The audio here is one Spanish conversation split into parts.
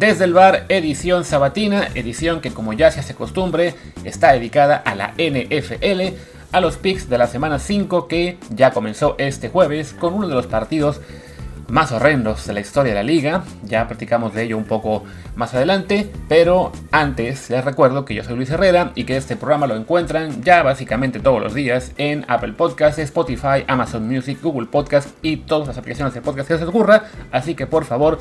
Desde el bar, edición sabatina, edición que como ya se hace costumbre, está dedicada a la NFL, a los picks de la semana 5 que ya comenzó este jueves con uno de los partidos más horrendos de la historia de la liga. Ya practicamos de ello un poco más adelante, pero antes les recuerdo que yo soy Luis Herrera y que este programa lo encuentran ya básicamente todos los días en Apple Podcasts, Spotify, Amazon Music, Google Podcasts y todas las aplicaciones de podcast que se les ocurra. Así que por favor,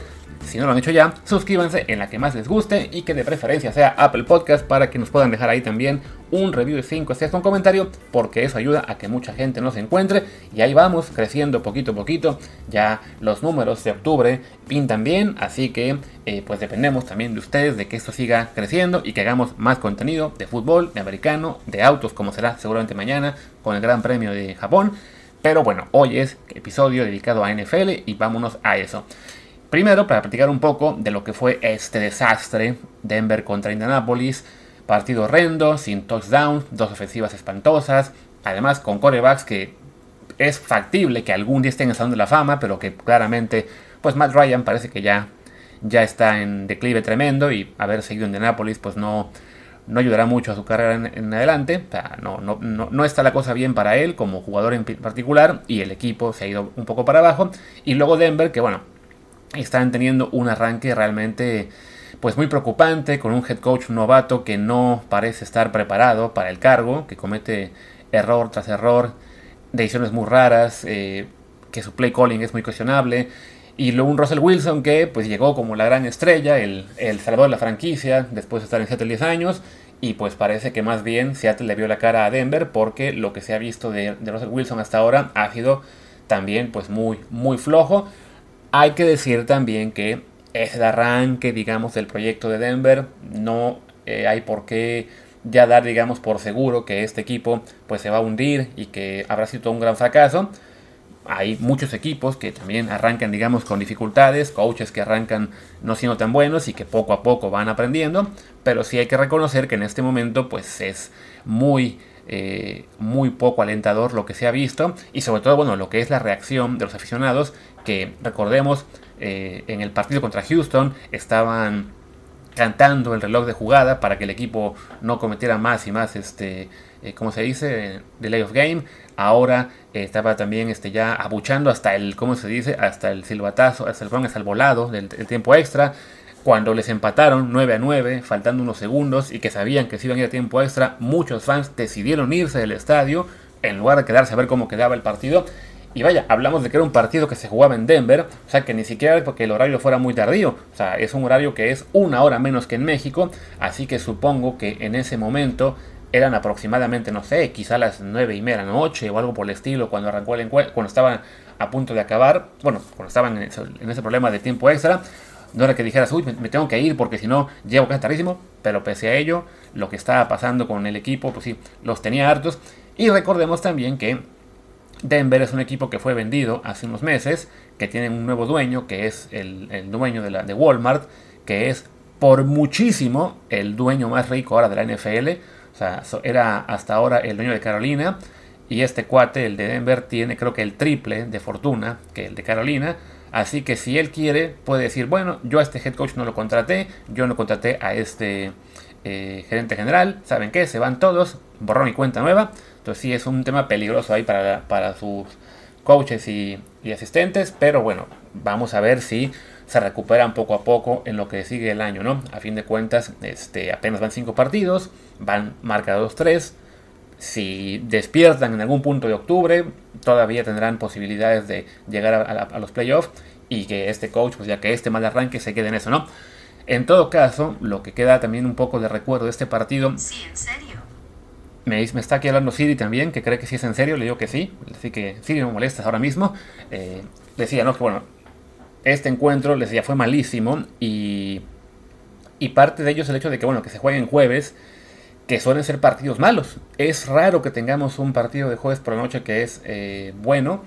si no lo han hecho ya, suscríbanse en la que más les guste y que de preferencia sea Apple Podcast para que nos puedan dejar ahí también un review de 5 estrellas con comentario, porque eso ayuda a que mucha gente nos encuentre. Y ahí vamos, creciendo poquito a poquito. Ya los números de octubre pintan bien, así que eh, pues dependemos también de ustedes de que esto siga creciendo y que hagamos más contenido de fútbol, de americano, de autos, como será seguramente mañana con el Gran Premio de Japón. Pero bueno, hoy es episodio dedicado a NFL y vámonos a eso. Primero, para platicar un poco de lo que fue este desastre, Denver contra Indianapolis, partido horrendo, sin touchdown, dos ofensivas espantosas, además con corebacks que es factible que algún día estén en de la Fama, pero que claramente, pues Matt Ryan parece que ya, ya está en declive tremendo y haber seguido en Indianapolis pues no, no ayudará mucho a su carrera en, adelante. no, no, no, está la cosa bien para él como jugador en particular y el equipo se ha ido un poco para abajo. Y luego Denver, que bueno, están teniendo un arranque realmente pues muy preocupante con un head coach novato que no parece estar preparado para el cargo, que comete error tras error, decisiones muy raras, eh, que su play calling es muy cuestionable. Y luego un Russell Wilson que pues llegó como la gran estrella, el, el salvador de la franquicia, después de estar en Seattle 10 años. Y pues parece que más bien Seattle le vio la cara a Denver porque lo que se ha visto de, de Russell Wilson hasta ahora ha sido también pues muy, muy flojo. Hay que decir también que es el arranque, digamos, del proyecto de Denver. No eh, hay por qué ya dar, digamos, por seguro que este equipo pues se va a hundir y que habrá sido un gran fracaso. Hay muchos equipos que también arrancan, digamos, con dificultades, coaches que arrancan no siendo tan buenos y que poco a poco van aprendiendo, pero sí hay que reconocer que en este momento pues es muy eh, muy poco alentador lo que se ha visto y sobre todo bueno lo que es la reacción de los aficionados que recordemos eh, en el partido contra Houston estaban cantando el reloj de jugada para que el equipo no cometiera más y más este eh, como se dice delay of game. Ahora estaba también este ya abuchando hasta el cómo se dice hasta el silbatazo hasta el, hasta el volado del tiempo extra. Cuando les empataron 9 a 9, faltando unos segundos y que sabían que se iban a ir a tiempo extra, muchos fans decidieron irse del estadio en lugar de quedarse a ver cómo quedaba el partido. Y vaya, hablamos de que era un partido que se jugaba en Denver, o sea que ni siquiera porque el horario fuera muy tardío, o sea, es un horario que es una hora menos que en México, así que supongo que en ese momento eran aproximadamente, no sé, quizá las 9 y media de la noche o algo por el estilo cuando arrancó el encuentro, cuando estaban a punto de acabar, bueno, cuando estaban en ese problema de tiempo extra, no era que dijeras, uy, me, tengo que ir porque si no llego casi tardísimo. Pero pese a ello, lo que estaba pasando con el equipo, pues sí, los tenía hartos. Y recordemos también que Denver es un equipo que fue vendido hace unos meses, que tiene un nuevo dueño, que es el, dueño de, Walmart, que es por muchísimo el dueño más rico ahora de la NFL. O sea, era hasta ahora el dueño de Carolina. Y este cuate, el de Denver, tiene creo que el triple de fortuna que el de Carolina. Así que si él quiere, puede decir, bueno, yo a este head coach no lo contraté, yo no contraté a este eh, gerente general, ¿saben qué? Se van todos, borrón y cuenta nueva. Entonces sí es un tema peligroso ahí para, para sus coaches y, asistentes, pero bueno, vamos a ver si se recuperan poco a poco en lo que sigue el año, ¿no? A fin de cuentas, este, apenas van 5 partidos, van marcados 3 si despiertan en algún punto de octubre, todavía tendrán posibilidades de llegar a, los playoffs y que este coach, pues ya que este mal arranque se quede en eso, ¿no? En todo caso, lo que queda también un poco de recuerdo de este partido. Sí, en serio. Me, está aquí hablando Siri también, que cree que sí es en serio, le digo que sí, así que Siri no molestas ahora mismo. Eh, decía, ¿no? Que bueno, este encuentro, les decía, fue malísimo y, y parte de ello es el hecho de que, bueno, que se juegue en jueves que suelen ser partidos malos. Es raro que tengamos un partido de jueves por la noche que es eh, bueno.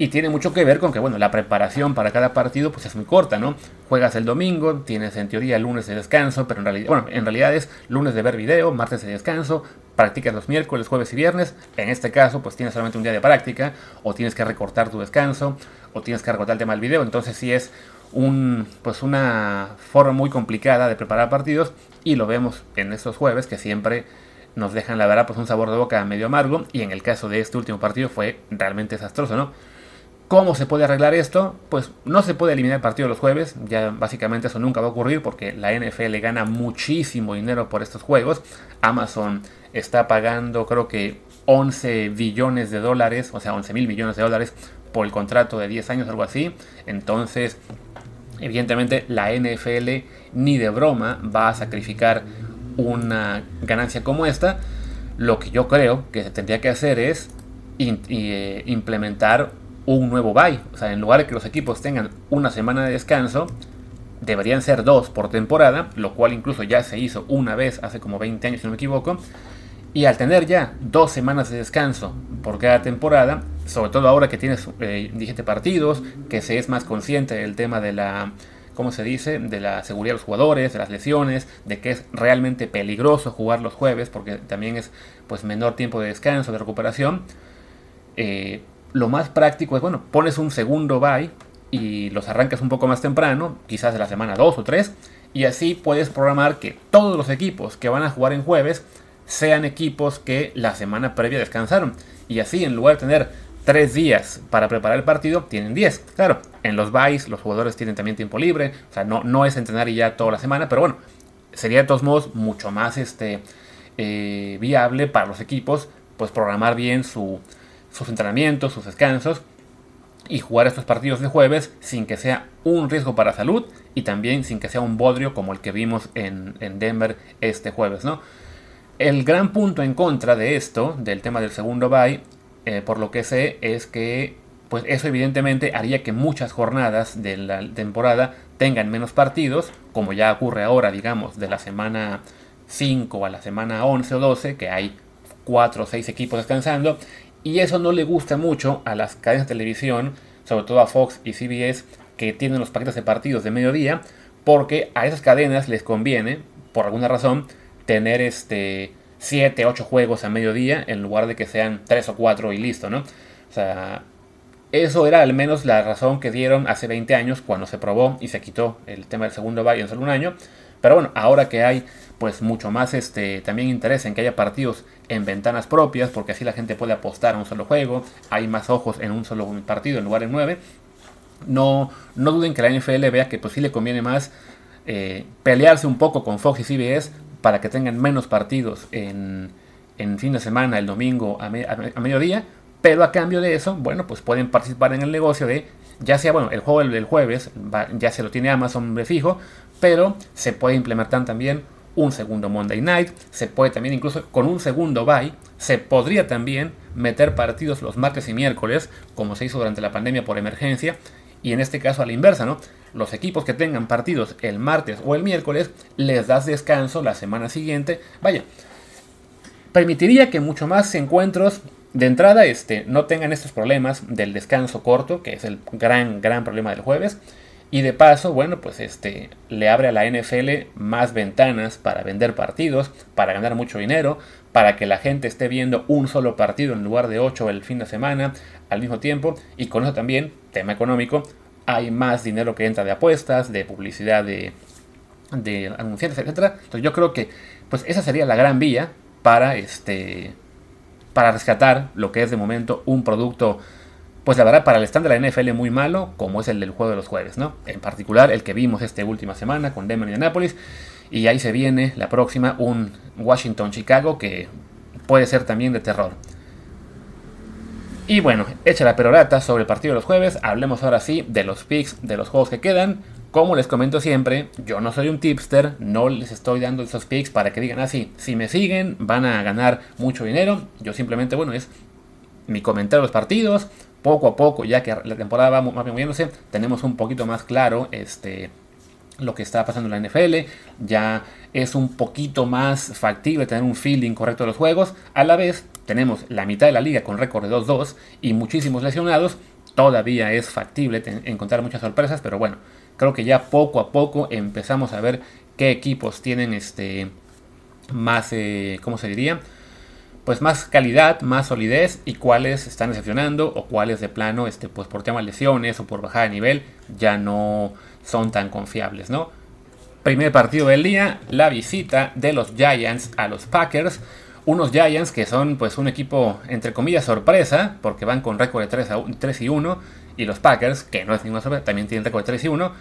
Y tiene mucho que ver con que, bueno, la preparación para cada partido pues es muy corta, ¿no? Juegas el domingo, tienes en teoría lunes de descanso, pero en realidad, bueno, en realidad es lunes de ver video, martes de descanso, practicas los miércoles, jueves y viernes. En este caso, pues tienes solamente un día de práctica, o tienes que recortar tu descanso, o tienes que recortar el tema del video. Entonces sí es un, pues una forma muy complicada de preparar partidos y lo vemos en estos jueves que siempre nos dejan la verdad pues un sabor de boca medio amargo y en el caso de este último partido fue realmente desastroso, ¿no? ¿Cómo se puede arreglar esto? Pues no se puede eliminar el partido los jueves, ya básicamente eso nunca va a ocurrir porque la NFL gana muchísimo dinero por estos juegos. Amazon está pagando creo que 11 billones de dólares, o sea, 11 mil millones de dólares por el contrato de 10 años, algo así. Entonces, evidentemente la NFL ni de broma va a sacrificar una ganancia como esta. Lo que yo creo que se tendría que hacer es eh, implementar un nuevo bye. O sea, en lugar de que los equipos tengan una semana de descanso, deberían ser dos por temporada, lo cual incluso ya se hizo una vez hace como 20 años, si no me equivoco. Y al tener ya dos semanas de descanso por cada temporada, sobre todo ahora que tienes eh, 17 partidos, que se es más consciente del tema de la, ¿cómo se dice?, de la seguridad de los jugadores, de las lesiones, de que es realmente peligroso jugar los jueves, porque también es pues menor tiempo de descanso, de recuperación. Eh, lo más práctico es, bueno, pones un segundo bye y los arrancas un poco más temprano, quizás de la semana 2 o 3, y así puedes programar que todos los equipos que van a jugar en jueves sean equipos que la semana previa descansaron. Y así, en lugar de tener 3 días para preparar el partido, tienen 10. Claro, en los byes los jugadores tienen también tiempo libre, o sea, no, no es entrenar ya toda la semana, pero bueno, sería de todos modos mucho más este, eh, viable para los equipos, pues programar bien su, sus entrenamientos, sus descansos y jugar estos partidos de jueves sin que sea un riesgo para salud y también sin que sea un bodrio como el que vimos en, Denver este jueves, ¿no? El gran punto en contra de esto, del tema del segundo bye, eh, por lo que sé, es que pues eso evidentemente haría que muchas jornadas de la temporada tengan menos partidos, como ya ocurre ahora, digamos, de la semana 5 a la semana 11 o 12, que hay 4 o 6 equipos descansando, y eso no le gusta mucho a las cadenas de televisión, sobre todo a Fox y CBS, que tienen los paquetes de partidos de mediodía, porque a esas cadenas les conviene, por alguna razón, tener este 7, 8 juegos a mediodía en lugar de que sean 3 o 4 y listo, ¿no? O sea, eso era al menos la razón que dieron hace 20 años cuando se probó y se quitó el tema del segundo bye en solo un año. Pero bueno, ahora que hay pues mucho más este también interés en que haya partidos en ventanas propias, porque así la gente puede apostar a un solo juego, hay más ojos en un solo partido en lugar de nueve. No, no duden que la NFL vea que pues le conviene más eh, pelearse un poco con Fox y CBS para que tengan menos partidos en, en fin de semana, el domingo a, mediodía, pero a cambio de eso, bueno, pues pueden participar en el negocio de, ya sea, bueno, el juego jueves ya se lo tiene Amazon de fijo, pero se puede implementar también un segundo Monday Night, se puede también incluso con un segundo bye, se podría también meter partidos los martes y miércoles, como se hizo durante la pandemia por emergencia, y en este caso a la inversa, ¿no? Los equipos que tengan partidos el martes o el miércoles, les das descanso la semana siguiente. Vaya, permitiría que mucho más encuentros de entrada este, no tengan estos problemas del descanso corto, que es el gran, gran problema del jueves. Y de paso, bueno, pues este le abre a la NFL más ventanas para vender partidos, para ganar mucho dinero, para que la gente esté viendo un solo partido en lugar de ocho el fin de semana al mismo tiempo. Y con eso también, tema económico, hay más dinero que entra de apuestas, de publicidad, de, de anunciantes, etcétera. Entonces yo creo que pues esa sería la gran vía para este para rescatar lo que es de momento un producto pues la verdad para el stand de la NFL muy malo, como es el del juego de los jueves, ¿no? En particular el que vimos esta última semana con Denver y Annapolis. Y ahí se viene la próxima, un Washington-Chicago que puede ser también de terror. Y bueno, hecha la perorata sobre el partido de los jueves, hablemos ahora sí de los picks de los juegos que quedan. Como les comento siempre, yo no soy un tipster, no les estoy dando esos picks para que digan así, si me siguen van a ganar mucho dinero. Yo simplemente, bueno, es mi comentario de los partidos, poco a poco, ya que la temporada va moviéndose, tenemos un poquito más claro este, lo que está pasando en la NFL. Ya es un poquito más factible tener un feeling correcto de los juegos. A la vez, tenemos la mitad de la liga con récord de 2-2 y muchísimos lesionados. Todavía es factible encontrar muchas sorpresas, pero bueno, creo que ya poco a poco empezamos a ver qué equipos tienen este más, eh, ¿cómo se diría? Pues más calidad, más solidez y cuáles están decepcionando o cuáles de plano, este, pues por tema de lesiones o por bajada de nivel, ya no son tan confiables, ¿no? Primer partido del día, la visita de los Giants a los Packers. Unos Giants que son pues un equipo entre comillas sorpresa, porque van con récord de 3, a 3 y 1, y los Packers, que no es ninguna sorpresa, también tienen récord de 3 y 1.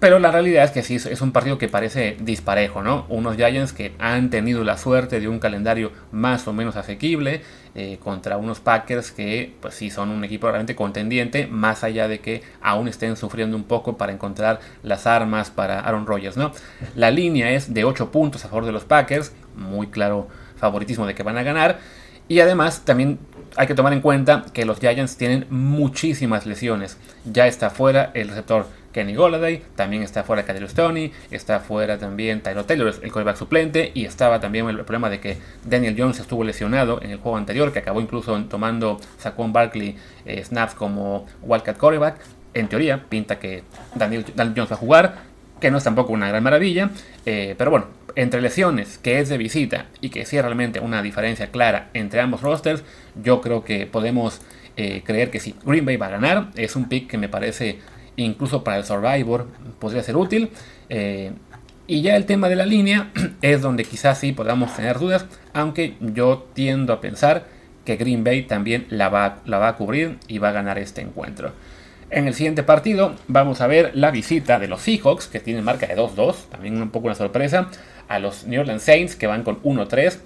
Pero la realidad es que sí, es un partido que parece disparejo, ¿no? Unos Giants que han tenido la suerte de un calendario más o menos asequible eh, contra unos Packers que, pues sí, son un equipo realmente contendiente, más allá de que aún estén sufriendo un poco para encontrar las armas para Aaron Rodgers, ¿no? La línea es de 8 puntos a favor de los Packers, muy claro favoritismo de que van a ganar. Y además también hay que tomar en cuenta que los Giants tienen muchísimas lesiones. Ya está fuera el receptor Kenny Golladay, también está fuera Kadel Stoney, está fuera también Tyler Taylor, el quarterback suplente, y estaba también el problema de que Daniel Jones estuvo lesionado en el juego anterior, que acabó incluso tomando Saquon Barkley eh, snaps como Wildcat quarterback. En teoría, pinta que Daniel, Jones va a jugar, que no es tampoco una gran maravilla, eh, pero bueno, entre lesiones, que es de visita y que sí es realmente una diferencia clara entre ambos rosters, yo creo que podemos eh, creer que sí, Green Bay va a ganar, es un pick que me parece incluso para el Survivor podría ser útil. Eh, y ya el tema de la línea es donde quizás sí podamos tener dudas, aunque yo tiendo a pensar que Green Bay también la va, la va a cubrir y va a ganar este encuentro. En el siguiente partido vamos a ver la visita de los Seahawks, que tienen marca de 2-2, también un poco una sorpresa, a los New Orleans Saints, que van con 1-3,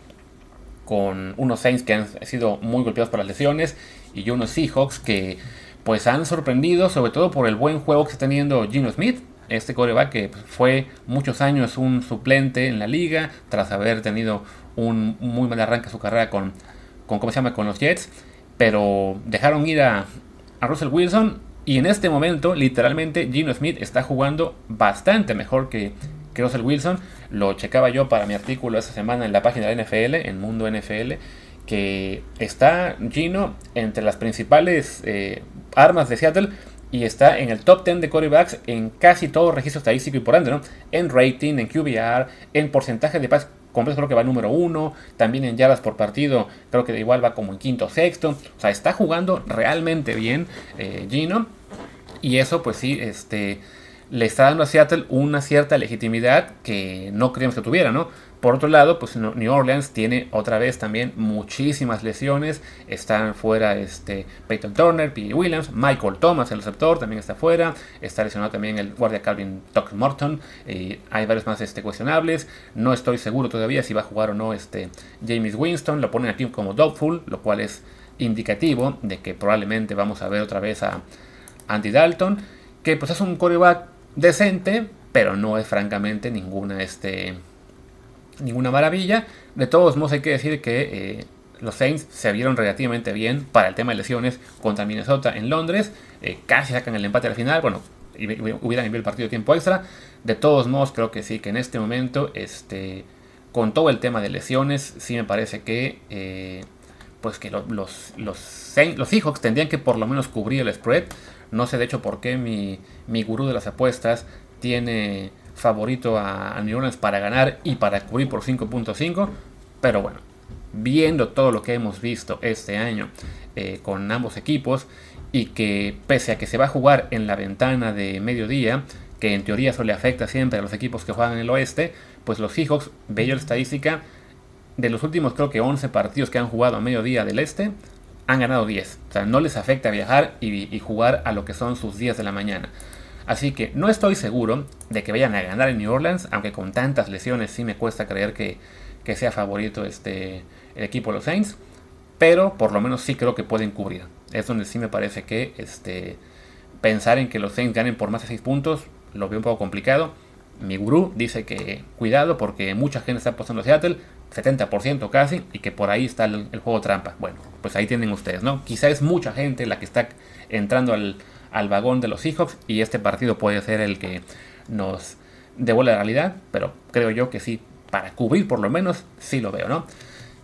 con unos Saints que han sido muy golpeados por las lesiones, y unos Seahawks que pues han sorprendido, sobre todo por el buen juego que está teniendo Gino Smith, este coreback que fue muchos años un suplente en la liga, tras haber tenido un muy mal arranque a su carrera con, con, ¿cómo se llama? con los Jets, pero dejaron ir a, a Russell Wilson y en este momento, literalmente, Gino Smith está jugando bastante mejor que, que Russell Wilson. Lo checaba yo para mi artículo esta semana en la página de la NFL, en Mundo NFL, que está Gino entre las principales eh, armas de Seattle y está en el top 10 de quarterbacks en casi todo registro estadístico y por ende, ¿no? En rating, en QBR, en porcentaje de pases completos creo que va número uno, también en yardas por partido creo que igual va como en quinto o sexto, o sea, está jugando realmente bien eh, Gino y eso pues sí, este le está dando a Seattle una cierta legitimidad que no creíamos que tuviera, ¿no? Por otro lado, pues New Orleans tiene otra vez también muchísimas lesiones. Están fuera este, Peyton Turner, P. Williams, Michael Thomas, el receptor, también está fuera. Está lesionado también el guardia Calvin Tuck Morton. Hay varios más este, cuestionables. No estoy seguro todavía si va a jugar o no este, James Winston. Lo ponen aquí como doubtful, lo cual es indicativo de que probablemente vamos a ver otra vez a Andy Dalton. Que pues es un coreback decente, pero no es francamente ninguna este ninguna maravilla. De todos modos hay que decir que eh, los Saints se vieron relativamente bien para el tema de lesiones contra Minnesota en Londres. Eh, casi sacan el empate al final. Bueno, hubieran enviado el partido de tiempo extra. De todos modos creo que sí, que en este momento, este, con todo el tema de lesiones, sí me parece que... Eh, pues que los, los, los, Seahawks tendrían que por lo menos cubrir el spread. No sé de hecho por qué mi, mi gurú de las apuestas tiene favorito a, New Orleans para ganar y para cubrir por 5.5. Pero bueno, viendo todo lo que hemos visto este año eh, con ambos equipos y que pese a que se va a jugar en la ventana de mediodía, que en teoría eso le afecta siempre a los equipos que juegan en el oeste, pues los Seahawks, bello la estadística, de los últimos creo que 11 partidos que han jugado a mediodía del este, han ganado 10. O sea, no les afecta viajar y, y jugar a lo que son sus días de la mañana. Así que no estoy seguro de que vayan a ganar en New Orleans, aunque con tantas lesiones sí me cuesta creer que, sea favorito este, el equipo de los Saints. Pero por lo menos sí creo que pueden cubrir. Es donde sí me parece que este, pensar en que los Saints ganen por más de 6 puntos lo veo un poco complicado. Mi gurú dice que cuidado porque mucha gente está apostando a Seattle, 70% casi, y que por ahí está el, el, juego trampa. Bueno, pues ahí tienen ustedes, ¿no? Quizá es mucha gente la que está entrando al, al vagón de los Seahawks y este partido puede ser el que nos devuelve la realidad, pero creo yo que sí, para cubrir por lo menos, sí lo veo, ¿no?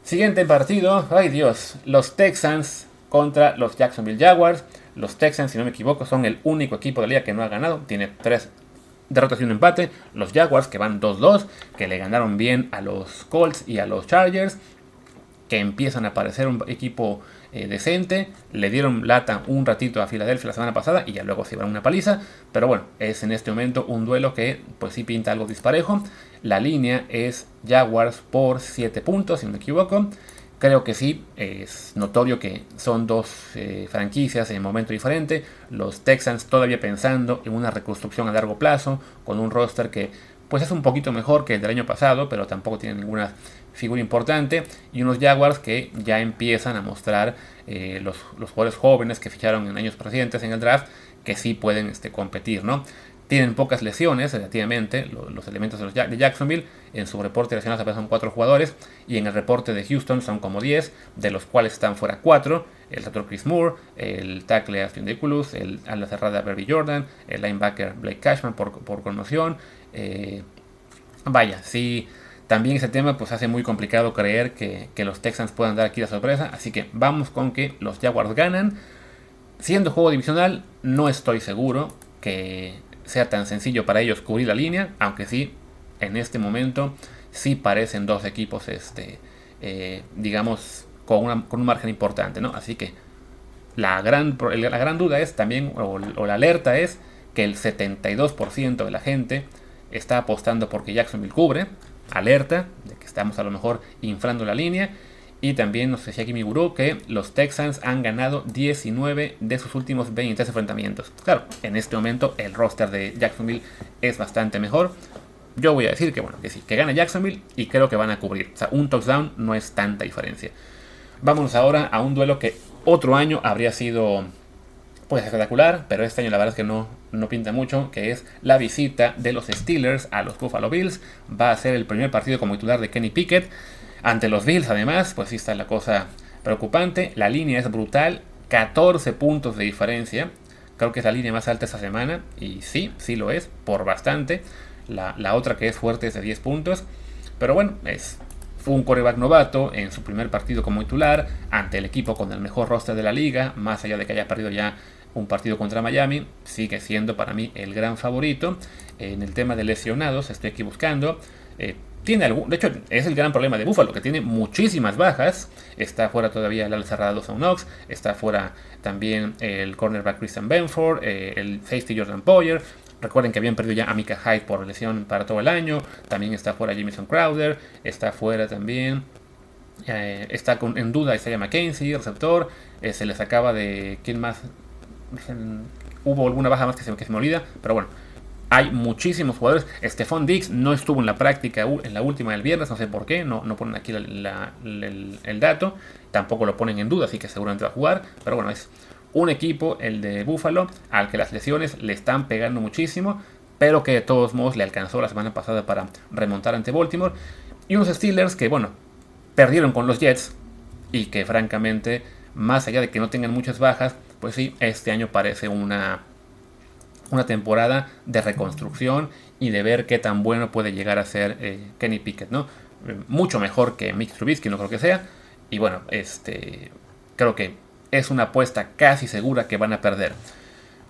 Siguiente partido, ay Dios, los Texans contra los Jacksonville Jaguars. Los Texans, si no me equivoco, son el único equipo de la liga que no ha ganado, tiene tres derrotas y un empate. Los Jaguars que van 2-2, que le ganaron bien a los Colts y a los Chargers. que empiezan a parecer un equipo eh, decente. Le dieron lata un ratito a Filadelfia la semana pasada y ya luego se iban una paliza. Pero bueno, es en este momento un duelo que pues sí pinta algo disparejo. La línea es Jaguars por 7 puntos, si no me equivoco. Creo que sí, es notorio que son dos eh, franquicias en momento diferente. Los Texans todavía pensando en una reconstrucción a largo plazo, con un roster que pues es un poquito mejor que el del año pasado, pero tampoco tiene ninguna figura importante. Y unos Jaguars que ya empiezan a mostrar eh, los, jugadores jóvenes que ficharon en años precedentes en el draft, que sí pueden este, competir, ¿no? Tienen pocas lesiones, relativamente, los, elementos de, los, de, Jacksonville. En su reporte apenas son 4 jugadores. Y en el reporte de Houston son como 10, de los cuales están fuera 4. El receptor Chris Moore, el tackle Austin Deculus, el ala cerrada Barry Jordan, el linebacker Blake Cashman por, por conmoción. Eh, vaya, sí, también ese tema pues hace muy complicado creer que, los Texans puedan dar aquí la sorpresa. Así que vamos con que los Jaguars ganan. Siendo juego divisional, no estoy seguro que sea tan sencillo para ellos cubrir la línea, aunque sí, en este momento sí parecen dos equipos, este, eh, digamos, con, un margen importante, ¿no? Así que la gran, la gran duda es también, o, la alerta es, que el 72% de la gente está apostando porque Jacksonville cubre, alerta de que estamos a lo mejor inflando la línea, y también nos decía aquí mi gurú que los Texans han ganado 19 de sus últimos 23 enfrentamientos. Claro, en este momento el roster de Jacksonville es bastante mejor. Yo voy a decir que bueno, que sí, que gana Jacksonville y creo que van a cubrir. O sea, un touchdown no es tanta diferencia. Vámonos ahora a un duelo que otro año habría sido pues espectacular, pero este año la verdad es que no, no pinta mucho, que es la visita de los Steelers a los Buffalo Bills. Va a ser el primer partido como titular de Kenny Pickett. Ante los Bills, además, pues sí está la cosa preocupante. La línea es brutal, 14 puntos de diferencia. Creo que es la línea más alta esta semana. Y sí, sí lo es, por bastante. La, otra que es fuerte es de 10 puntos. Pero bueno, es un coreback novato en su primer partido como titular ante el equipo con el mejor roster de la liga, más allá de que haya perdido ya un partido contra Miami, sigue siendo para mí el gran favorito. En el tema de lesionados, estoy aquí buscando. Eh, tiene algún, de hecho, es el gran problema de Buffalo, que tiene muchísimas bajas. Está fuera todavía el ala cerrada Dawson Knox, está fuera también el cornerback Christian Benford, eh, el safety Jordan Poyer. Recuerden que habían perdido ya a Mika Hyde por lesión para todo el año. También está fuera Jameson Crowder, está fuera también. Eh, está en duda Isaiah McKenzie, receptor. Se les acaba de. ¿Quién más? Hubo alguna baja más que se, que me olvida, pero bueno hay muchísimos jugadores. Stephon Dix no estuvo en la práctica en la última del viernes, no sé por qué, no, no ponen aquí el, dato. Tampoco lo ponen en duda, así que seguramente va a jugar. Pero bueno, es un equipo, el de Buffalo, al que las lesiones le están pegando muchísimo, pero que de todos modos le alcanzó la semana pasada para remontar ante Baltimore. Y unos Steelers que, bueno, perdieron con los Jets y que francamente, más allá de que no tengan muchas bajas, pues sí, este año parece una una temporada de reconstrucción y de ver qué tan bueno puede llegar a ser eh, Kenny Pickett, ¿no? Mucho mejor que Mitch Trubisky, no creo que sea. Y bueno, este, creo que es una apuesta casi segura que van a perder.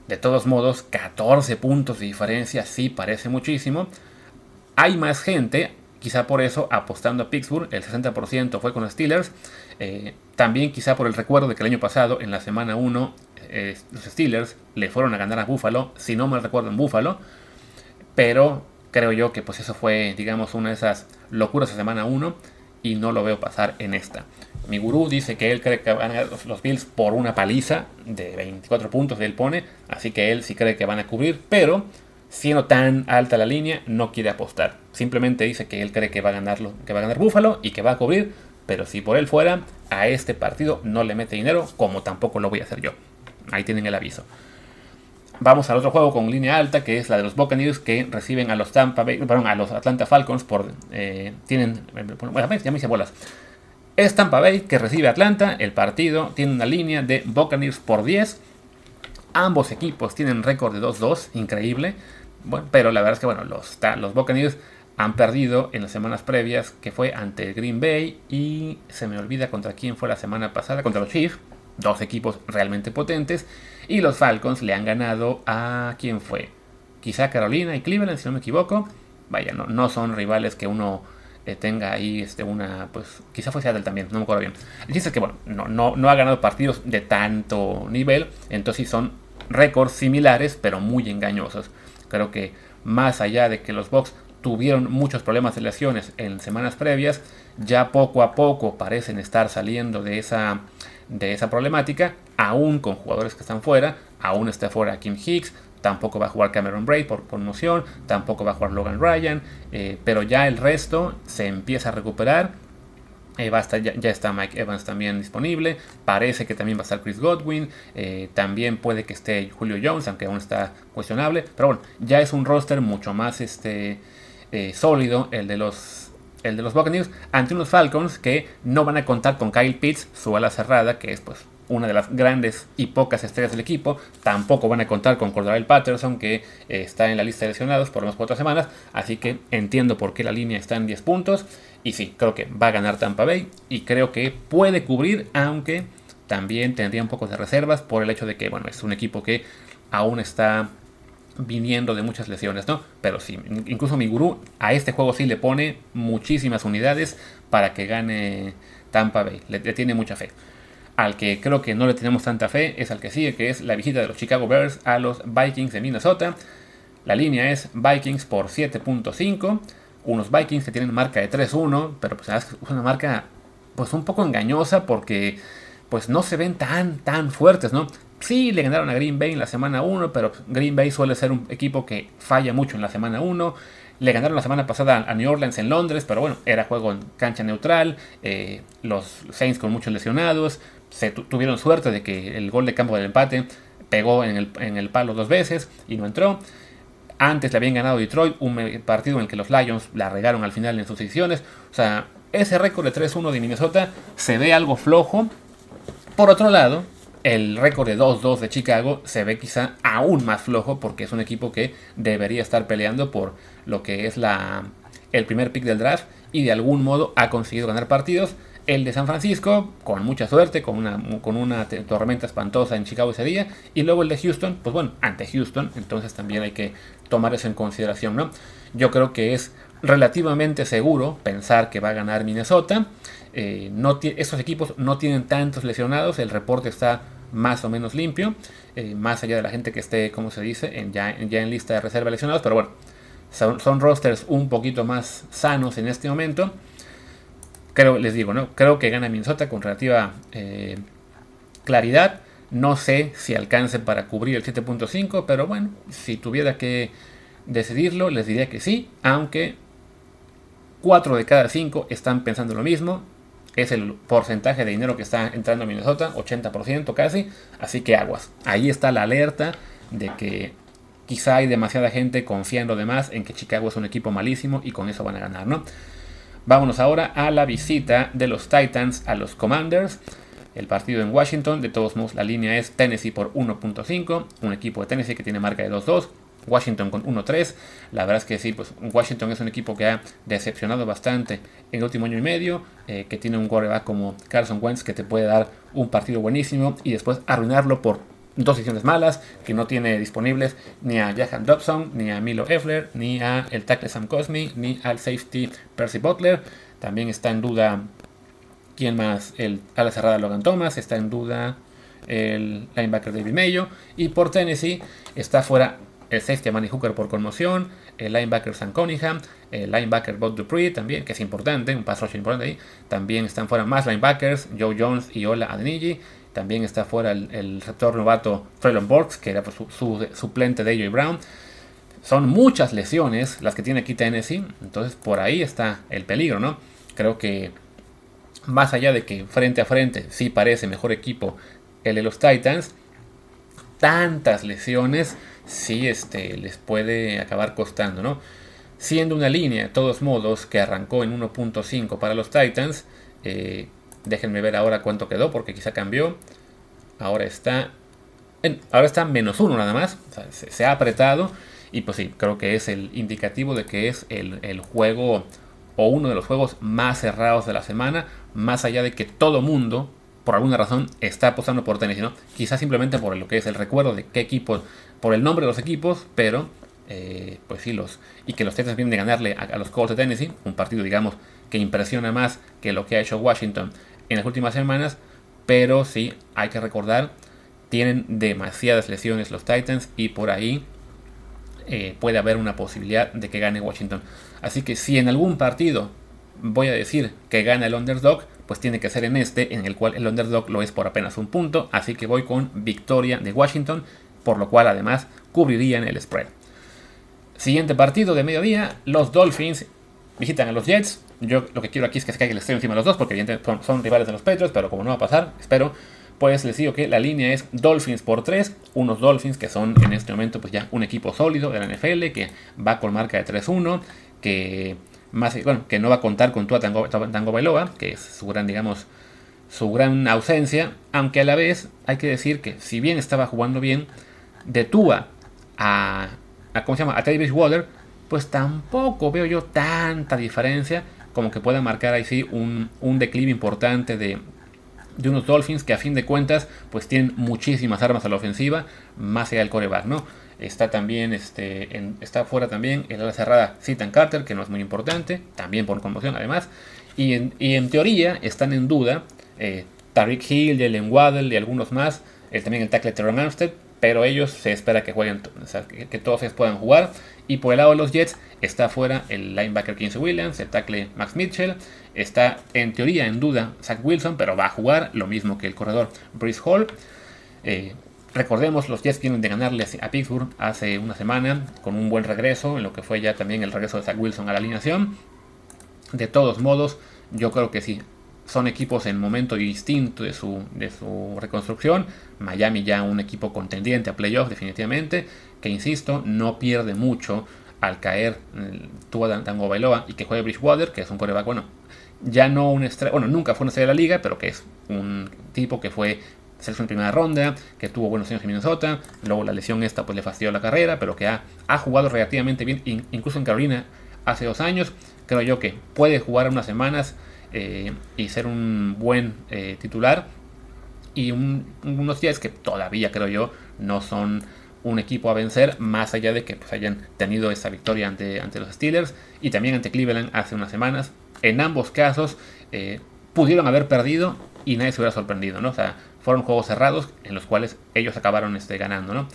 De todos modos, 14 puntos de diferencia sí parece muchísimo. Hay más gente, quizá por eso, apostando a Pittsburgh. El 60% fue con los Steelers. Eh, también quizá por el recuerdo de que el año pasado, en la semana 1, eh, los Steelers le fueron a ganar a Buffalo, si no me recuerdo en Buffalo, pero creo yo que pues eso fue, digamos, una de esas locuras de semana 1 y no lo veo pasar en esta. Mi gurú dice que él cree que van a ganar los Bills por una paliza de 24 puntos, él pone, así que él sí cree que van a cubrir, pero siendo tan alta la línea, no quiere apostar. Simplemente dice que él cree que va a ganarlo, que va a ganar Buffalo y que va a cubrir, pero si por él fuera, a este partido no le mete dinero, como tampoco lo voy a hacer yo. Ahí tienen el aviso. Vamos al otro juego con línea alta, que es la de los Buccaneers, que reciben a los Tampa Bay, perdón, a los Atlanta Falcons por. Eh, tienen. Bueno, ya me hice bolas. Es Tampa Bay que recibe a Atlanta. El partido tiene una línea de Buccaneers por 10. Ambos equipos tienen récord de 2-2, increíble. Bueno, pero la verdad es que bueno, los, los Buccaneers han perdido en las semanas previas, que fue ante Green Bay y se me olvida contra quién fue la semana pasada, contra los Chiefs dos equipos realmente potentes. Y los Falcons le han ganado a quién fue. Quizá Carolina y Cleveland, si no me equivoco. Vaya, no, no son rivales que uno eh, tenga ahí este, una, pues quizá fue Seattle también, no me acuerdo bien. El chiste es que, bueno, no, no, ha ganado partidos de tanto nivel, entonces son récords similares, pero muy engañosos. Creo que más allá de que los Bucks tuvieron muchos problemas de lesiones en semanas previas, ya poco a poco parecen estar saliendo de esa, de esa problemática, aún con jugadores que están fuera, aún está fuera Kim Hicks, tampoco va a jugar Cameron Braid por conmoción, tampoco va a jugar Logan Ryan, eh, pero ya el resto se empieza a recuperar. Eh, ya, está Mike Evans también disponible. Parece que también va a estar Chris Godwin. Eh, también puede que esté Julio Jones, aunque aún está cuestionable. Pero bueno, ya es un roster mucho más este, sólido el de los el de los Buccaneers ante unos Falcons que no van a contar con Kyle Pitts, su ala cerrada, que es pues una de las grandes y pocas estrellas del equipo. Tampoco van a contar con Cordarel Patterson, que eh, está en la lista de lesionados por unas cuatro semanas. Así que entiendo por qué la línea está en 10 puntos. Y sí, creo que va a ganar Tampa Bay. Y creo que puede cubrir, aunque también tendría un poco de reservas por el hecho de que, bueno, es un equipo que aún está viniendo de muchas lesiones, ¿no? Pero sí, incluso mi gurú a este juego sí le pone muchísimas unidades para que gane Tampa Bay. Le, tiene mucha fe. Al que creo que no le tenemos tanta fe es al que sigue, que es la visita de los Chicago Bears a los Vikings de Minnesota. La línea es Vikings por 7.5. Unos Vikings que tienen marca de 3-1, pero pues es una marca pues un poco engañosa porque pues no se ven tan tan fuertes, ¿no? Sí, le ganaron a Green Bay en la semana 1, pero Green Bay suele ser un equipo que falla mucho en la semana 1. Le ganaron la semana pasada a New Orleans en Londres, pero bueno, era juego en cancha neutral. Eh, los Saints con muchos lesionados. Se tuvieron suerte de que el gol de campo del empate pegó en el, en el palo dos veces y no entró. Antes le habían ganado Detroit, un partido en el que los Lions la regaron al final en sus decisiones. O sea, ese récord de 3-1 de Minnesota se ve algo flojo. Por otro lado, el récord de 2-2 de Chicago se ve quizá aún más flojo porque es un equipo que debería estar peleando por lo que es la, el primer pick del draft y de algún modo ha conseguido ganar partidos. El de San Francisco, con mucha suerte, con una, con una tormenta espantosa en Chicago ese día. Y luego el de Houston, pues bueno, ante Houston, entonces también hay que tomar eso en consideración, ¿no? Yo creo que es relativamente seguro pensar que va a ganar Minnesota. Eh, no estos equipos no tienen tantos lesionados, el reporte está más o menos limpio, eh, más allá de la gente que esté, como se dice, ya, en lista de reserva lesionados, pero bueno, son, rosters un poquito más sanos en este momento. Creo, les digo, ¿no? Creo que gana Minnesota con relativa eh, claridad. No sé si alcance para cubrir el 7.5, pero bueno, si tuviera que decidirlo, les diría que sí, aunque 4 de cada 5 están pensando lo mismo es el porcentaje de dinero que está entrando a Minnesota, 80% casi, así que aguas. Ahí está la alerta de que quizá hay demasiada gente confiando de más en que Chicago es un equipo malísimo y con eso van a ganar, ¿no? Vámonos ahora a la visita de los Titans a los Commanders. El partido en Washington, de todos modos la línea es Tennessee por 1.5, un equipo de Tennessee que tiene marca de 2-2. Washington con 1-3. La verdad es que sí, pues Washington es un equipo que ha decepcionado bastante en el último año y medio, eh, que tiene un quarterback como Carson Wentz que te puede dar un partido buenísimo y después arruinarlo por dos decisiones malas, que no tiene disponibles ni a Jahan Dobson, ni a Milo Effler, ni a el tackle Sam Cosme, ni al safety Percy Butler. También está en duda quién más, el ala cerrada Logan Thomas, está en duda el linebacker David Mayo y por Tennessee está fuera el safety Manny Hooker por conmoción, el linebacker Sam Cunningham, el linebacker Bob Dupree también, que es importante, un pass rush importante ahí. También están fuera más linebackers, Joe Jones y Ola Adeniji. También está fuera el, receptor novato Traylon Borks, que era pues, su, suplente de AJ Brown. Son muchas lesiones las que tiene aquí Tennessee, entonces por ahí está el peligro, ¿no? Creo que más allá de que frente a frente sí parece mejor equipo el de los Titans, tantas lesiones sí este, les puede acabar costando, ¿no? Siendo una línea, de todos modos, que arrancó en 1.5 para los Titans. Eh, déjenme ver ahora cuánto quedó, porque quizá cambió. Ahora está ahora está menos 1 nada más. se, ha apretado. Y pues sí, creo que es el indicativo de que es el, el, juego o uno de los juegos más cerrados de la semana. Más allá de que todo mundo, por alguna razón, está apostando por Tennessee, ¿no? Quizás simplemente por lo que es el recuerdo de qué equipo por el nombre de los equipos, pero eh, pues sí, los. Y que los Titans vienen de ganarle a, los Colts de Tennessee, un partido, digamos, que impresiona más que lo que ha hecho Washington en las últimas semanas, pero sí hay que recordar, tienen demasiadas lesiones los Titans y por ahí eh, puede haber una posibilidad de que gane Washington. Así que si en algún partido voy a decir que gana el underdog, pues tiene que ser en este, en el cual el underdog lo es por apenas un punto, así que voy con victoria de Washington, por lo cual además cubrirían el spread. Siguiente partido de mediodía, los Dolphins visitan a los Jets. Yo lo que quiero aquí es que se caiga el estreno encima de los dos, porque evidentemente son, rivales de los Patriots, pero como no va a pasar, espero, pues les digo que la línea es Dolphins por 3, unos Dolphins que son en este momento pues ya un equipo sólido de la NFL, que va con marca de 3-1, que más, bueno, que no va a contar con Tua Tango, Tango Bailoa, que es su gran, digamos, su gran ausencia, aunque a la vez hay que decir que si bien estaba jugando bien, de Tua a, a ¿cómo se llama? a Teddy Water, pues tampoco veo yo tanta diferencia como que pueda marcar ahí sí un, un declive importante de, de unos Dolphins que a fin de cuentas pues tienen muchísimas armas a la ofensiva, más allá del coreback, ¿no? Está también, este, en, está fuera también el ala cerrada Citan Carter, que no es muy importante, también por conmoción además. Y en, y en teoría están en duda eh, Tariq Hill, Jalen Waddell y algunos más, eh, también el tackle Teron Armstead, pero ellos se espera que jueguen, que, todos ellos puedan jugar. Y por el lado de los Jets está fuera el linebacker Quincy Williams, el tackle Max Mitchell, está en teoría en duda Zach Wilson, pero va a jugar, lo mismo que el corredor Brice Hall. Eh, Recordemos, los Jets tienen de ganarle a Pittsburgh hace una semana con un buen regreso, en lo que fue ya también el regreso de Zach Wilson a la alineación. De todos modos, yo creo que sí, son equipos en momento distinto de su, de su reconstrucción. Miami ya un equipo contendiente a playoffs definitivamente, que insisto, no pierde mucho al caer Tua Tango Bailoa y que juegue Bridgewater, que es un coreback, bueno, ya no un estrella, bueno, nunca fue una estrella de la liga, pero que es un tipo que fue selección en primera ronda, que tuvo buenos años en Minnesota, luego la lesión esta pues le fastidió la carrera, pero que ha, ha jugado relativamente bien, incluso en Carolina hace dos años, creo yo que puede jugar unas semanas eh, y ser un buen eh, titular, y unos días que todavía creo yo no son un equipo a vencer, más allá de que pues, hayan tenido esa victoria ante, ante los Steelers y también ante Cleveland hace unas semanas. En ambos casos eh, pudieron haber perdido y nadie se hubiera sorprendido, ¿no? O sea, fueron juegos cerrados en los cuales ellos acabaron este, ganando, ¿no?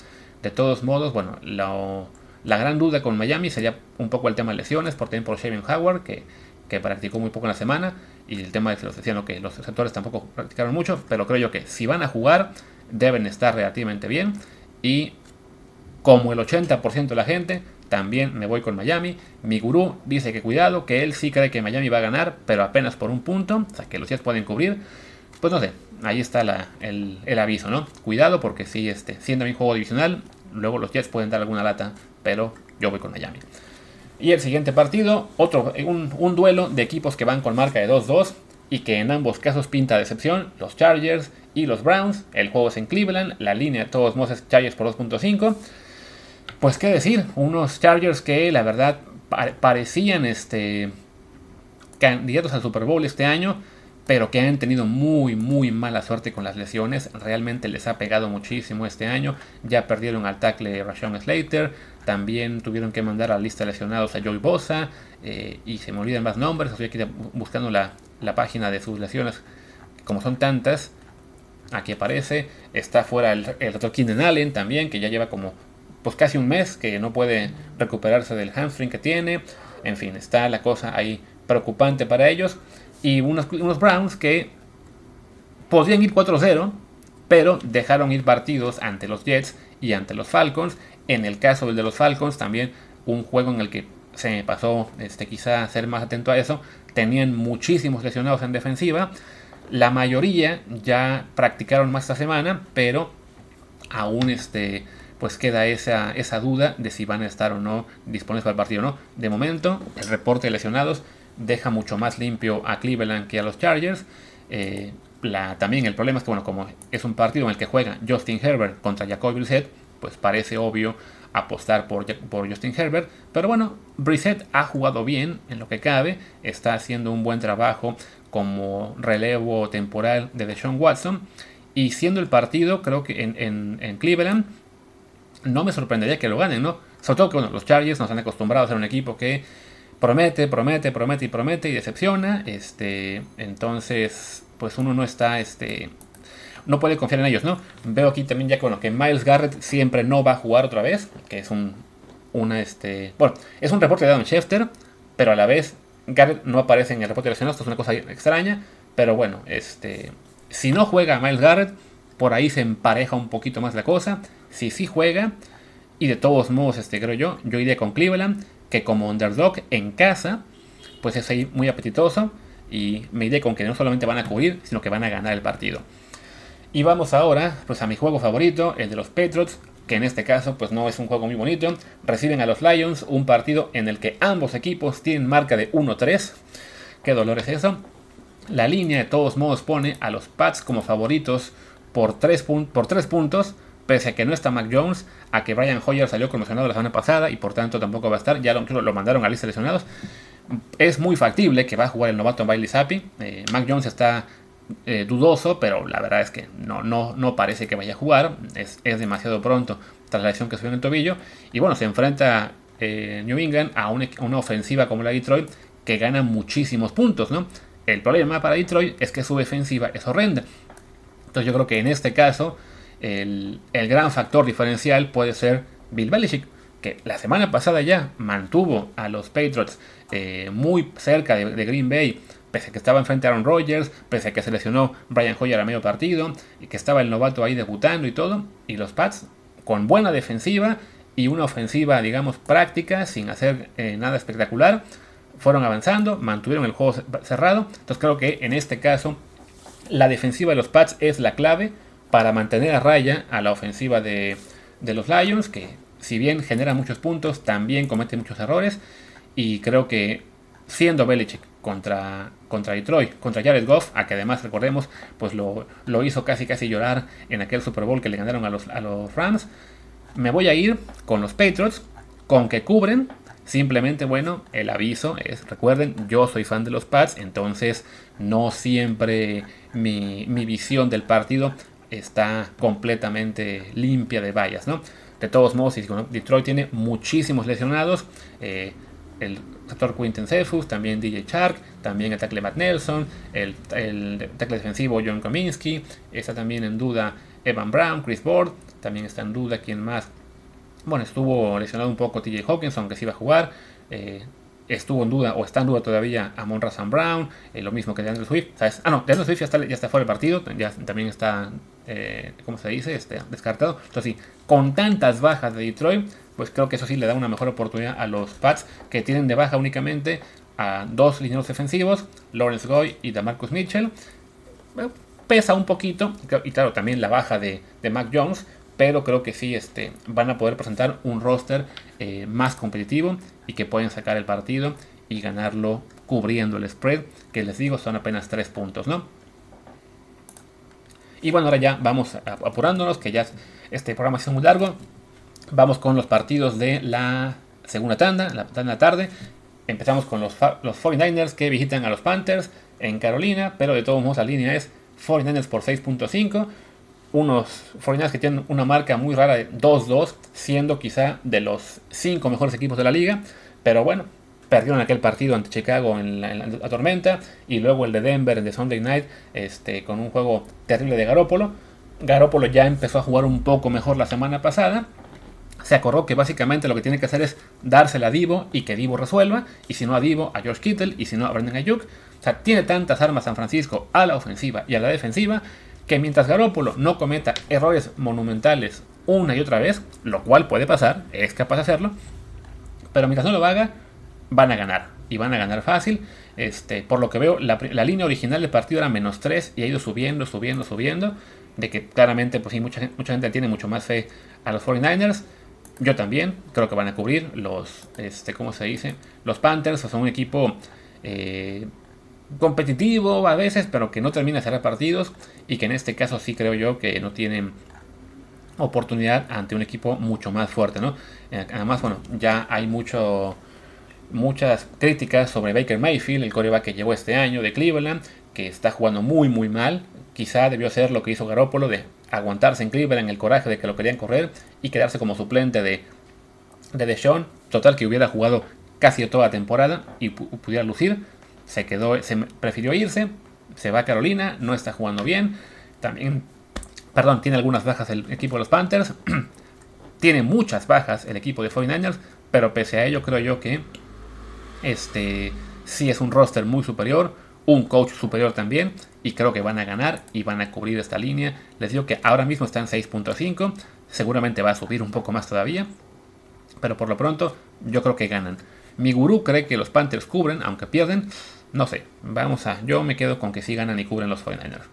De todos modos, bueno, la gran duda con Miami sería un poco el tema de lesiones, por también por Shaven Howard, que, que practicó muy poco en la semana, y el tema de que los decían que los receptores tampoco practicaron mucho, pero creo yo que si van a jugar, deben estar relativamente bien, y como el 80% de la gente, también me voy con Miami. Mi gurú dice que cuidado, que él sí cree que Miami va a ganar, pero apenas por un punto, o sea que los Jets pueden cubrir. Pues no sé, ahí está el, aviso, ¿no? Cuidado porque si este, siendo mi juego divisional, luego los Jets pueden dar alguna lata, pero yo voy con Miami. Y el siguiente partido, otro, un, duelo de equipos que van con marca de 2-2 y que en ambos casos pinta decepción, los Chargers y los Browns. El juego es en Cleveland, la línea de todos modos es Chargers por 2.5. Pues qué decir, unos Chargers que la verdad parecían este, candidatos al Super Bowl este año, pero que han tenido muy, muy mala suerte con las lesiones. Realmente les ha pegado muchísimo este año. Ya perdieron al tackle Rashawn Slater. También tuvieron que mandar a la lista de lesionados a Joey Bosa. Eh, y se me olvidan más nombres. Estoy aquí buscando la, página de sus lesiones. Como son tantas, aquí aparece. Está fuera el, el Allen también, que ya lleva como pues casi un mes que no puede recuperarse del hamstring que tiene. En fin, está la cosa ahí preocupante para ellos y unos, unos Browns que podían ir 4-0, pero dejaron ir partidos ante los Jets y ante los Falcons. En el caso del de los Falcons, también un juego en el que se pasó este, quizá ser más atento a eso. Tenían muchísimos lesionados en defensiva. La mayoría ya practicaron más esta semana, pero aún este, pues queda esa, esa duda de si van a estar o no disponibles para el partido o no. De momento, el reporte de lesionados deja mucho más limpio a Cleveland que a los Chargers. Eh, también el problema es que, bueno, como es un partido en el que juega Justin Herbert contra Jacoby Brissett, pues parece obvio apostar por, por Justin Herbert. Pero bueno, Brissett ha jugado bien en lo que cabe, está haciendo un buen trabajo como relevo temporal de Deshaun Watson. Y siendo el partido, creo que en, en, Cleveland, no me sorprendería que lo ganen, ¿no? Sobre todo que bueno, los Chargers nos han acostumbrado a ser un equipo que promete, promete, promete y promete y decepciona. Este, entonces, pues uno no está, este, no puede confiar en ellos, ¿no? Veo aquí también ya con que Miles Garrett siempre no va a jugar otra vez, que es un, una, este, bueno, es un reporte de Adam Schefter, pero a la vez Garrett no aparece en el reporte de lesionados, esto es una cosa extraña, pero bueno, este, si no juega Miles Garrett, por ahí se empareja un poquito más la cosa. Si sí juega, y de todos modos, este, creo yo, yo iría con Cleveland, que como underdog en casa, pues es ahí muy apetitoso. Y me iré con que no solamente van a cubrir, sino que van a ganar el partido. Y vamos ahora pues a mi juego favorito, el de los Patriots, que en este caso pues no es un juego muy bonito. Reciben a los Lions, un partido en el que ambos equipos tienen marca de 1-3. Qué dolor es eso. La línea de todos modos pone a los Pats como favoritos por 3, por puntos, pese a que no está Mac Jones, a que Brian Hoyer salió conmocionado la semana pasada y por tanto tampoco va a estar, ya lo, lo mandaron a lista de lesionados. Es muy factible que va a jugar el novato Bailey Zappi. Eh, Mac Jones está eh, dudoso, pero la verdad es que no, no, no parece que vaya a jugar. Es, demasiado pronto tras la lesión que subió en el tobillo. Y bueno, se enfrenta eh, New England a una, una, ofensiva como la Detroit que gana muchísimos puntos, ¿no? El problema para Detroit es que su defensiva es horrenda. Entonces yo creo que en este caso el, gran factor diferencial puede ser Bill Belichick, que la semana pasada ya mantuvo a los Patriots eh, muy cerca de Green Bay pese a que estaba enfrente a Aaron Rodgers, pese a que se lesionó Brian Hoyer a medio partido, y que estaba el novato ahí debutando y todo, y los Pats con buena defensiva y una ofensiva, digamos, práctica, sin hacer eh, nada espectacular, fueron avanzando, mantuvieron el juego cerrado, entonces creo que en este caso la defensiva de los Pats es la clave para mantener a raya a la ofensiva de, de los Lions, que si bien genera muchos puntos, también comete muchos errores, y creo que siendo Belichick contra, contra Detroit, contra Jared Goff, a que además recordemos, pues lo, hizo casi casi llorar en aquel Super Bowl que le ganaron a los, a los Rams. Me voy a ir con los Patriots, con que cubren. Simplemente, bueno, el aviso es, recuerden, yo soy fan de los Pats, entonces no siempre mi, visión del partido está completamente limpia de vallas, ¿no? De todos modos, Detroit tiene muchísimos lesionados. Eh, el actor Quinton Cephus, también DJ Shark, también el tackle Matt Nelson, el, el tackle defensivo John Kaminsky, está también en duda Evan Brown, Chris Board, también está en duda quién más. Bueno, estuvo lesionado un poco TJ Hawkins, aunque sí iba a jugar. Eh, estuvo en duda o está en duda todavía Amon Razan Brown, eh, lo mismo que de Andrew Swift. Ah, no, de Andrew Swift ya está, ya está fuera del partido, ya también está, eh, ¿cómo se dice? Este, descartado. Entonces, sí, con tantas bajas de Detroit, pues creo que eso sí le da una mejor oportunidad a los Pats que tienen de baja únicamente a dos lineros defensivos, Lawrence Goy y Damarcus Mitchell. pesa un poquito, y claro, también la baja de, Mac Jones, pero creo que sí este, van a poder presentar un roster eh, más competitivo y que pueden sacar el partido y ganarlo cubriendo el spread, que les digo son apenas 3 puntos, ¿no? Y bueno, ahora ya vamos apurándonos, que ya este programa es muy largo. Vamos con los partidos de la segunda tanda, la tanda tarde. Empezamos con los, los 49ers que visitan a los Panthers en Carolina, pero de todos modos la línea es 49ers por 6.5. Unos 49ers que tienen una marca muy rara de 2-2, siendo quizá de los 5 mejores equipos de la liga. Pero bueno, perdieron aquel partido ante Chicago en la, tormenta y luego el de Denver de Sunday Night este, con un juego terrible de Garópolo. Garópolo ya empezó a jugar un poco mejor la semana pasada se acordó que básicamente lo que tiene que hacer es dársela a Divo y que Divo resuelva, y si no a Divo, a George Kittle, y si no a Brendan Ayuk. O sea, tiene tantas armas San Francisco a la ofensiva y a la defensiva que mientras Garoppolo no cometa errores monumentales una y otra vez, lo cual puede pasar, es capaz de hacerlo, pero mientras no lo haga, van a ganar. Y van a ganar fácil. Este, por lo que veo, la, línea original del partido era menos 3 y ha ido subiendo, subiendo, subiendo. De que claramente, pues sí, mucha, mucha gente tiene mucho más fe a los 49ers. Yo también creo que van a cubrir los, este, ¿cómo se dice? Los Panthers son un equipo eh, competitivo a veces, pero que no termina de cerrar partidos y que en este caso sí creo yo que no tienen oportunidad ante un equipo mucho más fuerte, ¿no? Eh, además, bueno, ya hay mucho, muchas críticas sobre Baker Mayfield, el coreback que llevó este año de Cleveland, que está jugando muy muy mal. Quizá debió hacer lo que hizo Garoppolo de aguantarse en Cleveland el coraje de que lo querían correr y quedarse como suplente de, de Deshaun. Total que hubiera jugado casi toda la temporada y pudiera lucir. Se quedó, se prefirió irse, se va a Carolina, no está jugando bien. También, perdón, tiene algunas bajas el equipo de los Panthers. tiene muchas bajas el equipo de 49ers, pero pese a ello creo yo que este sí es un roster muy superior, un coach superior también y creo que van a ganar y van a cubrir esta línea. Les digo que ahora mismo están 6.5, seguramente va a subir un poco más todavía, pero por lo pronto yo creo que ganan. Mi gurú cree que los Panthers cubren, aunque pierden. No sé, vamos a. Yo me quedo con que sí ganan y cubren los 49ers.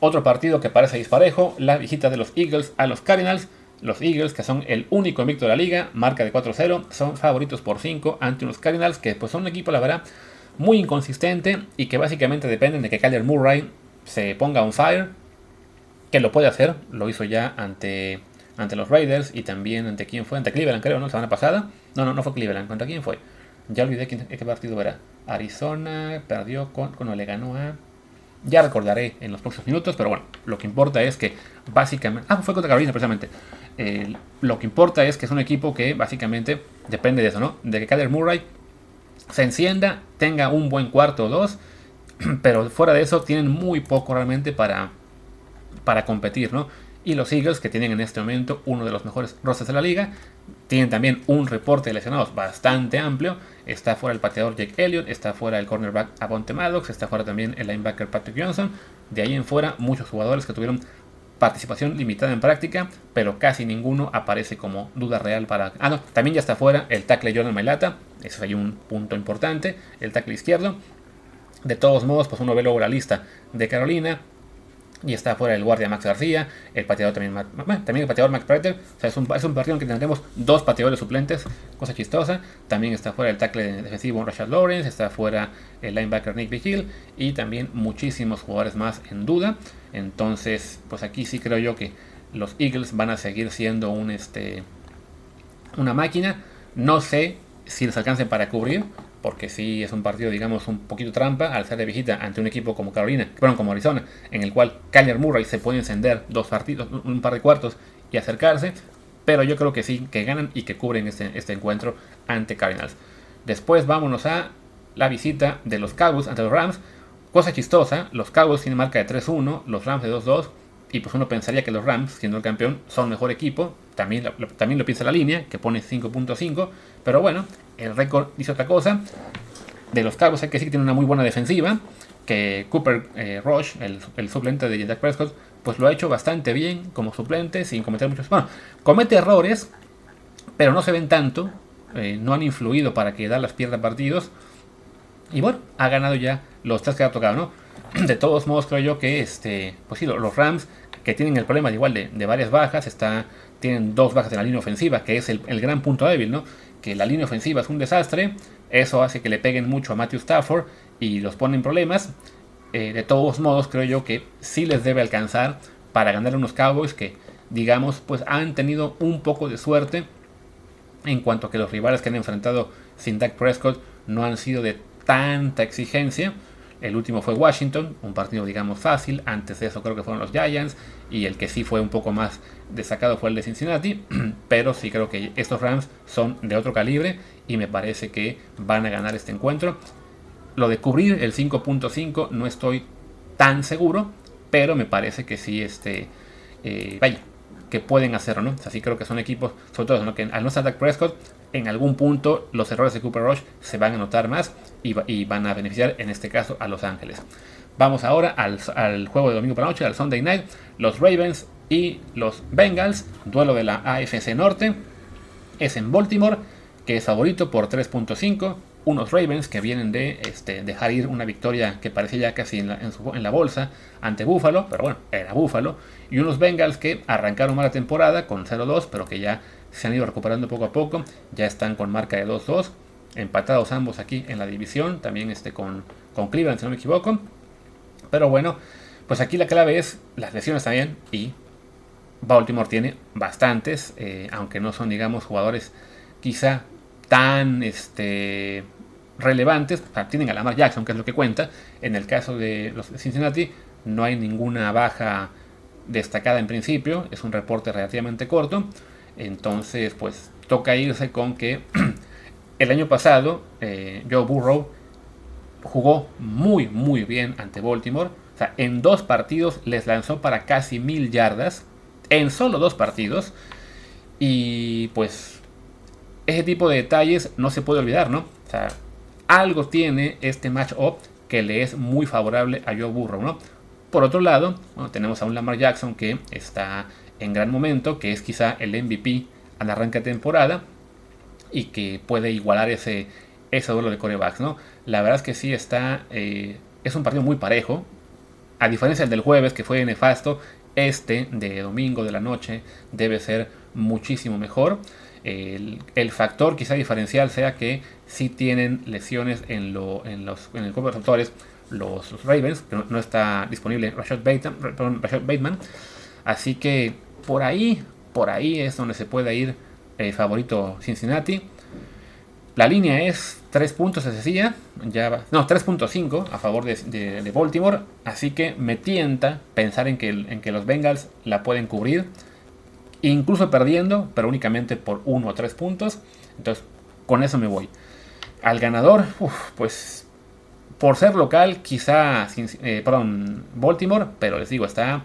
Otro partido que parece disparejo, la visita de los Eagles a los Cardinals. Los Eagles, que son el único invicto de la liga, marca de 4-0, son favoritos por 5 ante unos Cardinals que pues son un equipo, la verdad, muy inconsistente y que básicamente dependen de que Kyler Murray se ponga on fire, que lo puede hacer, lo hizo ya ante, ante los Raiders y también ante quién fue, ante Cleveland creo, ¿no? La semana pasada. No, no, no fue Cleveland, ¿contra quién fue? Ya olvidé quién, qué partido era. Arizona perdió con, cuando le ganó a... Ya recordaré en los próximos minutos, pero bueno, lo que importa es que básicamente... Ah, fue contra Carolina precisamente. lo que importa es que es un equipo que básicamente depende de eso, ¿no? De que Kyler Murray se encienda, tenga un buen cuarto o dos, pero fuera de eso tienen muy poco realmente para, para competir, ¿no? Y los Eagles, que tienen en este momento uno de los mejores rosters de la liga, tienen también un reporte de lesionados bastante amplio. Está fuera el pateador Jake Elliott, está fuera el cornerback Avonte Maddox, está fuera también el linebacker Patrick Johnson. De ahí en fuera, muchos jugadores que tuvieron participación limitada en práctica, pero casi ninguno aparece como duda real para... Ah, no, también ya está fuera el tackle Jordan Mailata, eso es un punto importante, el tackle izquierdo. De todos modos, pues uno ve luego la lista de Carolina, y está fuera el guardia Max García, el pateador también, también el pateador Max Prater. Es un, es un partido en que tendremos dos pateadores suplentes, cosa chistosa. También está fuera el tackle defensivo Rashad Lawrence, está fuera el linebacker Nick Vigil y también muchísimos jugadores más en duda. Entonces, pues aquí sí creo yo que los Eagles van a seguir siendo un este una máquina. No sé si les alcance para cubrir, porque sí es un partido, digamos, un poquito trampa al ser de visita ante un equipo como Carolina, bueno, como Arizona, en el cual Kyler Murray se puede encender dos partidos, un par de cuartos y acercarse, pero yo creo que sí, que ganan y que cubren este, este encuentro ante Cardinals. Después vámonos a la visita de los Cowboys ante los Rams. Cosa chistosa, los Cowboys tienen marca de 3-1, los Rams de 2-2, y pues uno pensaría que los Rams, siendo el campeón, son mejor equipo. También también lo piensa la línea, que pone 5.5. Pero bueno, el récord dice otra cosa. De los Cowboys hay que decir que tiene una muy buena defensiva. Que Cooper eh, Rush, el, suplente de Jack Prescott, pues lo ha hecho bastante bien como suplente, sin cometer muchos... Bueno, comete errores, pero no se ven tanto. Eh, no han influido para que Dallas pierda partidos. Y bueno, ha ganado ya los tres que ha tocado, ¿no? De todos modos, creo yo que este, pues sí, los Rams, que tienen el problema de igual de, varias bajas, está, tienen dos bajas en la línea ofensiva, que es el, gran punto débil, ¿no? Que la línea ofensiva es un desastre, eso hace que le peguen mucho a Matthew Stafford y los pone en problemas. Eh, de todos modos, creo yo que sí les debe alcanzar para ganar a unos Cowboys que, digamos, pues han tenido un poco de suerte en cuanto a que los rivales que han enfrentado sin Dak Prescott no han sido de tanta exigencia. El último fue Washington, un partido digamos fácil. Antes de eso creo que fueron los Giants. Y el que sí fue un poco más destacado fue el de Cincinnati. Pero sí creo que estos Rams son de otro calibre y me parece que van a ganar este encuentro. Lo de cubrir el 5.5 no estoy tan seguro. Pero me parece que sí, este, eh, vaya, que pueden hacerlo, ¿no? Así creo que son equipos, sobre todo, que al no estar Prescott, en algún punto los errores de Cooper Rush se van a notar más y, van a beneficiar en este caso a Los Ángeles. Vamos ahora al, juego de domingo por la noche, al Sunday Night. Los Ravens y los Bengals, duelo de la AFC Norte. Es en Baltimore, que es favorito por 3.5. Unos Ravens que vienen de este, dejar ir una victoria que parecía ya casi en la, en la bolsa ante Buffalo, pero bueno, era Buffalo. Y unos Bengals que arrancaron mala temporada con 0-2, pero que ya se han ido recuperando poco a poco. Ya están con marca de 2-2. Empatados ambos aquí en la división. También este con, con Cleveland, si no me equivoco. Pero bueno, pues aquí la clave es las lesiones también. Y Baltimore tiene bastantes. Eh, aunque no son, digamos, jugadores quizá tan este, relevantes. tienen a Lamar Jackson, que es lo que cuenta. En el caso de los Cincinnati, no hay ninguna baja destacada en principio. Es un reporte relativamente corto. Entonces, pues toca irse con que el año pasado eh, Joe Burrow jugó muy, muy bien ante Baltimore. O sea, en dos partidos les lanzó para casi mil yardas. En solo dos partidos. Y pues ese tipo de detalles no se puede olvidar, ¿no? O sea, algo tiene este match-up que le es muy favorable a Joe Burrow, ¿no? Por otro lado, tenemos a un Lamar Jackson que está en gran momento, que es quizá el MVP al arranque de temporada y que puede igualar ese, ese duelo de corebacks, ¿no? La verdad es que sí está, eh, es un partido muy parejo, a diferencia del jueves que fue nefasto, este de domingo de la noche debe ser muchísimo mejor. El, factor quizá diferencial sea que si tienen lesiones en, lo, en, los, en el cuerpo de receptores los, Ravens, pero no, está disponible Rashad Bateman, Así que por ahí, por ahí es donde se puede ir el favorito Cincinnati. La línea es 3 puntos, se decía, ya no, 3.5 a favor de, Baltimore, así que me tienta pensar en que, en que los Bengals la pueden cubrir, incluso perdiendo, pero únicamente por 1 o 3 puntos, entonces con eso me voy. Al ganador, pues por ser local, quizá, eh, perdón, Baltimore, pero les digo, está,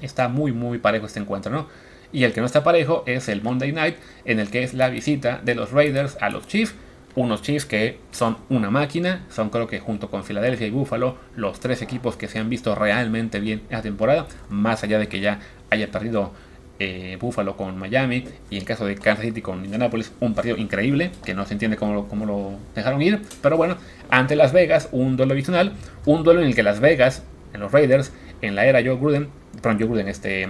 está muy, muy parejo este encuentro, ¿no? Y el que no está parejo es el Monday Night, en el que es la visita de los Raiders a los Chiefs. Unos Chiefs que son una máquina, son creo que junto con Filadelfia y Buffalo los tres equipos que se han visto realmente bien esta temporada, más allá de que ya haya perdido eh, Buffalo con Miami y en caso de Kansas City con Indianapolis, un partido increíble que no se entiende cómo cómo lo dejaron ir. Pero bueno, ante Las Vegas, un duelo adicional, un duelo en el que Las Vegas, en los Raiders, en la era Joe Gruden, este,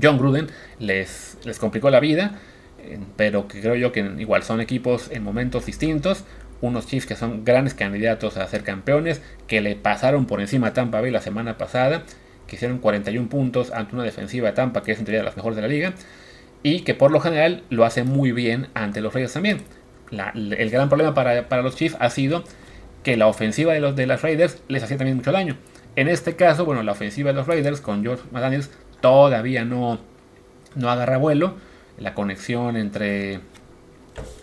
John Gruden, les, les complicó la vida, eh, pero que creo yo que igual son equipos en momentos distintos. Unos Chiefs que son grandes candidatos a ser campeones, que le pasaron por encima a Tampa Bay la semana pasada que hicieron 41 puntos ante una defensiva de Tampa que es entre las mejores de la liga y que por lo general lo hace muy bien ante los Raiders también. el gran problema para, los Chiefs ha sido que la ofensiva de los de las Raiders les hacía también mucho daño. En este caso, bueno, la ofensiva de los Raiders con George McDaniels todavía no, no agarra vuelo. La conexión entre,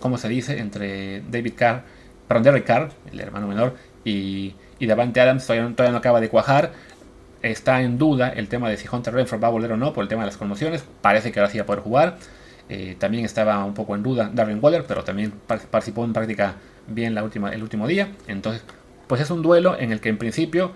¿cómo se dice? Entre David Carr, perdón, Derek Carr, el hermano menor, y, y Davante Adams todavía, todavía no acaba de cuajar está en duda el tema de si Hunter Renfro va a volver o no por el tema de las conmociones. Parece que ahora sí va a poder jugar. Eh, también estaba un poco en duda Darren Waller, pero también participó en práctica bien la última, el último día. Entonces, pues es un duelo en el que en principio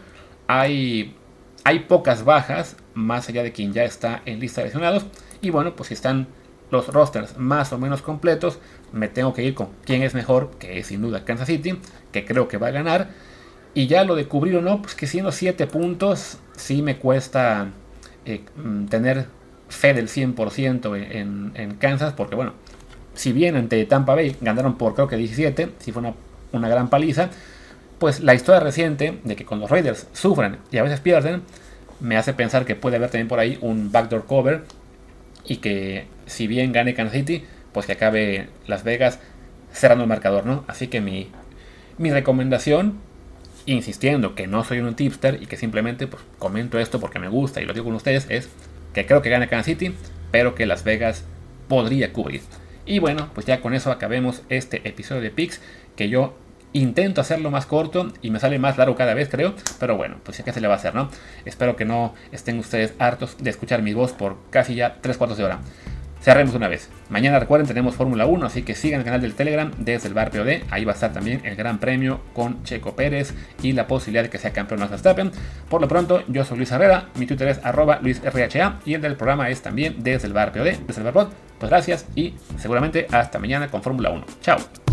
hay, hay pocas bajas, más allá de quien ya está en lista de lesionados. Y bueno, pues si están los rosters más o menos completos, me tengo que ir con quién es mejor, que es sin duda Kansas City, que creo que va a ganar. Y ya lo de cubrir o no, pues que siendo 7 puntos, sí me cuesta eh, mm, tener fe del 100% en, en, Kansas, porque bueno, si bien ante Tampa Bay ganaron por creo que 17, si fue una, una gran paliza, pues la historia reciente de que con los Raiders sufren y a veces pierden, me hace pensar que puede haber también por ahí un backdoor cover y que si bien gane Kansas City, pues que acabe Las Vegas cerrando el marcador, ¿no? Así que mi, mi recomendación insistiendo que no soy un tipster y que simplemente pues, comento esto porque me gusta y lo digo con ustedes, es que creo que gana Kansas City, pero que Las Vegas podría cubrir. Y bueno, pues ya con eso acabemos este episodio de Pix, que yo intento hacerlo más corto y me sale más largo cada vez, creo. Pero bueno, pues ya que se le va a hacer, ¿no? Espero que no estén ustedes hartos de escuchar mi voz por casi ya 3 cuartos de hora. Cerremos una vez. Mañana recuerden tenemos Fórmula 1, así que sigan el canal del Telegram desde el bar POD. Ahí va a estar también el Gran Premio con Checo Pérez y la posibilidad de que sea campeón Max Verstappen. Por lo pronto, yo soy Luis Herrera, mi Twitter es arroba LuisRHA y el del programa es también desde el bar POD, desde el bar Pod. Pues gracias y seguramente hasta mañana con Fórmula 1. Chao.